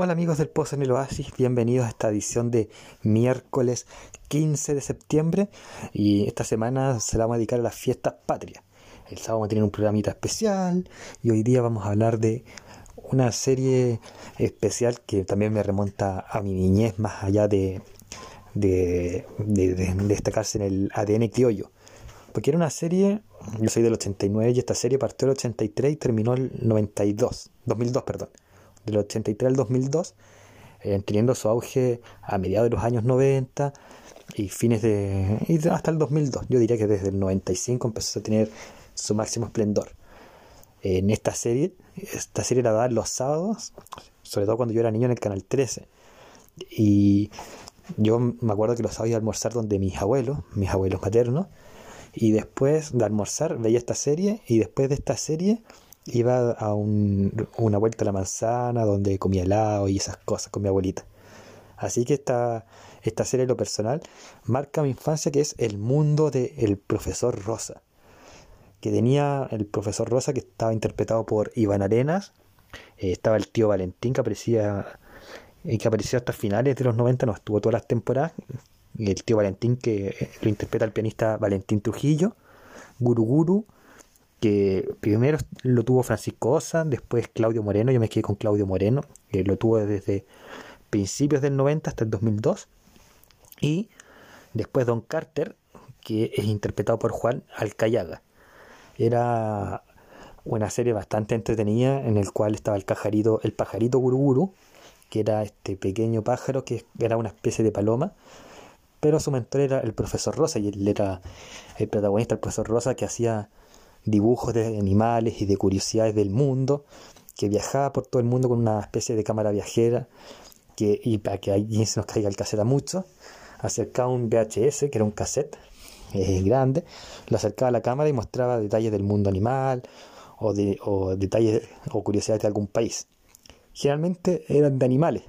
Hola amigos del Pozo en el Oasis, bienvenidos a esta edición de miércoles 15 de septiembre y esta semana se la vamos a dedicar a las fiestas patrias. El sábado vamos a tener un programita especial y hoy día vamos a hablar de una serie especial que también me remonta a mi niñez más allá de, de, destacarse en el ADN criollo. Porque era una serie, yo soy del 89 y esta serie partió el 83 y terminó el 92, 2002, perdón del 83 al 2002, eh, teniendo su auge a mediados de los años 90 y fines de... Y hasta el 2002. Yo diría que desde el 95 empezó a tener su máximo esplendor. En esta serie, esta serie la daban los sábados, sobre todo cuando yo era niño en el canal 13. Y yo me acuerdo que los sábados iba a almorzar donde mis abuelos, mis abuelos maternos, y después de almorzar veía esta serie y después de esta serie iba a una vuelta a la manzana donde comía helado y esas cosas con mi abuelita. Así que esta, esta serie lo personal marca mi infancia que es el mundo del profesor Rosa. Que tenía el profesor Rosa que estaba interpretado por Iván Arenas. Eh, estaba el tío Valentín que aparecía eh, que apareció hasta finales de los 90, no estuvo todas las temporadas. El tío Valentín que eh, lo interpreta el pianista Valentín Trujillo. Guru Guru que primero lo tuvo Francisco Osa, después Claudio Moreno, yo me quedé con Claudio Moreno, que lo tuvo desde principios del 90 hasta el 2002, y después Don Carter, que es interpretado por Juan Alcayaga. Era una serie bastante entretenida en el cual estaba el pajarito, el pajarito Guruguru, que era este pequeño pájaro que era una especie de paloma, pero su mentor era el profesor Rosa y él era el protagonista, el profesor Rosa, que hacía dibujos de animales y de curiosidades del mundo, que viajaba por todo el mundo con una especie de cámara viajera, que, y para que ahí se nos caiga el cassette a mucho, acercaba un VHS, que era un cassette eh, grande, lo acercaba a la cámara y mostraba detalles del mundo animal o, de, o detalles o curiosidades de algún país. Generalmente eran de animales,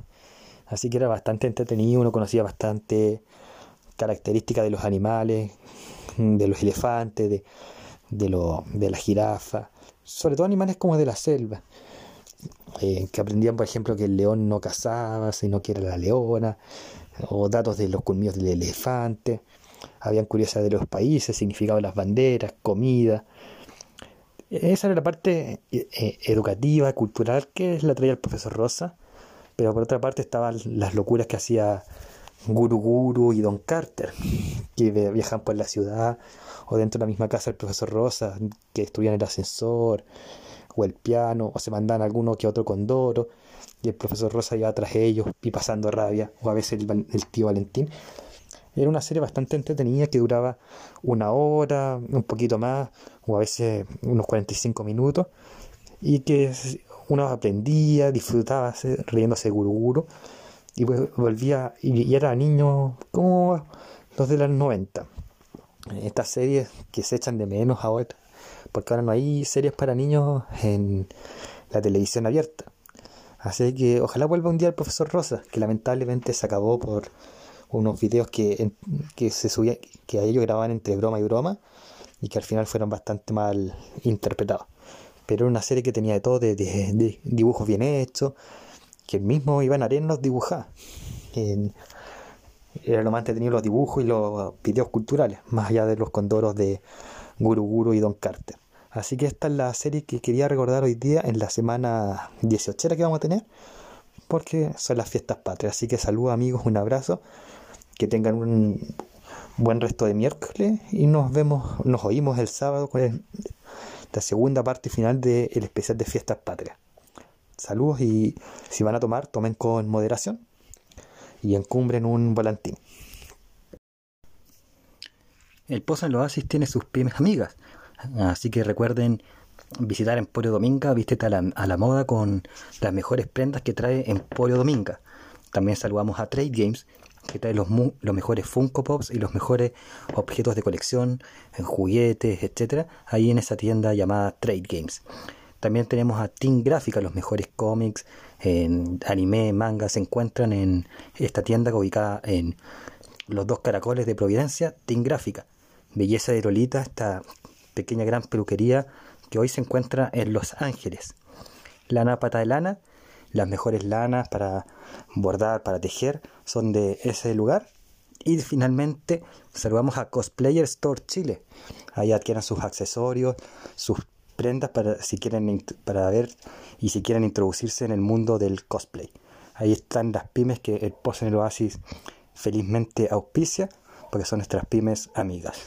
así que era bastante entretenido, uno conocía bastante características de los animales, de los elefantes, de, de, lo, de la jirafa, sobre todo animales como de la selva, eh, que aprendían, por ejemplo, que el león no cazaba, sino que era la leona, o datos de los colmillos del elefante, habían curiosidades de los países, significado de las banderas, comida. Esa era la parte eh, eh, educativa, cultural que la traía el profesor Rosa, pero por otra parte estaban las locuras que hacía Guru Guru y Don Carter, que viajan por la ciudad o dentro de la misma casa el profesor Rosa, que estudian el ascensor, o el piano, o se mandan alguno que otro condoro, y el profesor Rosa iba tras ellos y pasando rabia, o a veces el, tío Valentín. Era una serie bastante entretenida que duraba una hora, un poquito más, o a veces unos 45 minutos, y que uno aprendía, disfrutaba riéndose guruguru, y volvía, y, era niño como los de los 90 estas series que se echan de menos ahora, porque ahora no hay series para niños en la televisión abierta. Así que ojalá vuelva un día el profesor Rosa, que lamentablemente se acabó por unos videos que, que se subía, que a ellos grababan entre broma y broma, y que al final fueron bastante mal interpretados. Pero era una serie que tenía de todo, de, dibujos bien hechos, que el mismo Iván Arenas los dibujaba. En, era lo más entretenido los dibujos y los videos culturales, más allá de los condoros de Guru Guru y Don Carter. Así que esta es la serie que quería recordar hoy día en la semana 18 que vamos a tener, porque son las fiestas patrias. Así que saludos amigos, un abrazo, que tengan un buen resto de miércoles y nos vemos, nos oímos el sábado con la segunda parte final del especial de fiestas patrias. Saludos y si van a tomar, tomen con moderación y encumbren un volantín. El Pozo en los Oasis tiene sus pymes amigas, así que recuerden visitar Emporio Dominga, vístete a la, moda con las mejores prendas que trae Emporio Dominga. También saludamos a Trade Games, que trae los, los mejores Funko Pops y los mejores objetos de colección, en juguetes, etcétera, ahí en esa tienda llamada Trade Games. También tenemos a Team Gráfica, los mejores cómics, en anime, manga, se encuentran en esta tienda ubicada en los dos caracoles de Providencia, Team Gráfica. Belleza de Lolita, esta pequeña gran peluquería que hoy se encuentra en Los Ángeles. Lana Pata de Lana, las mejores lanas para bordar, para tejer, son de ese lugar. Y finalmente saludamos a Cosplayer Store Chile. Ahí adquieren sus accesorios, sus prendas para si quieren para ver y si quieren introducirse en el mundo del cosplay. Ahí están las pymes que el Post en el Oasis felizmente auspicia, porque son nuestras pymes amigas.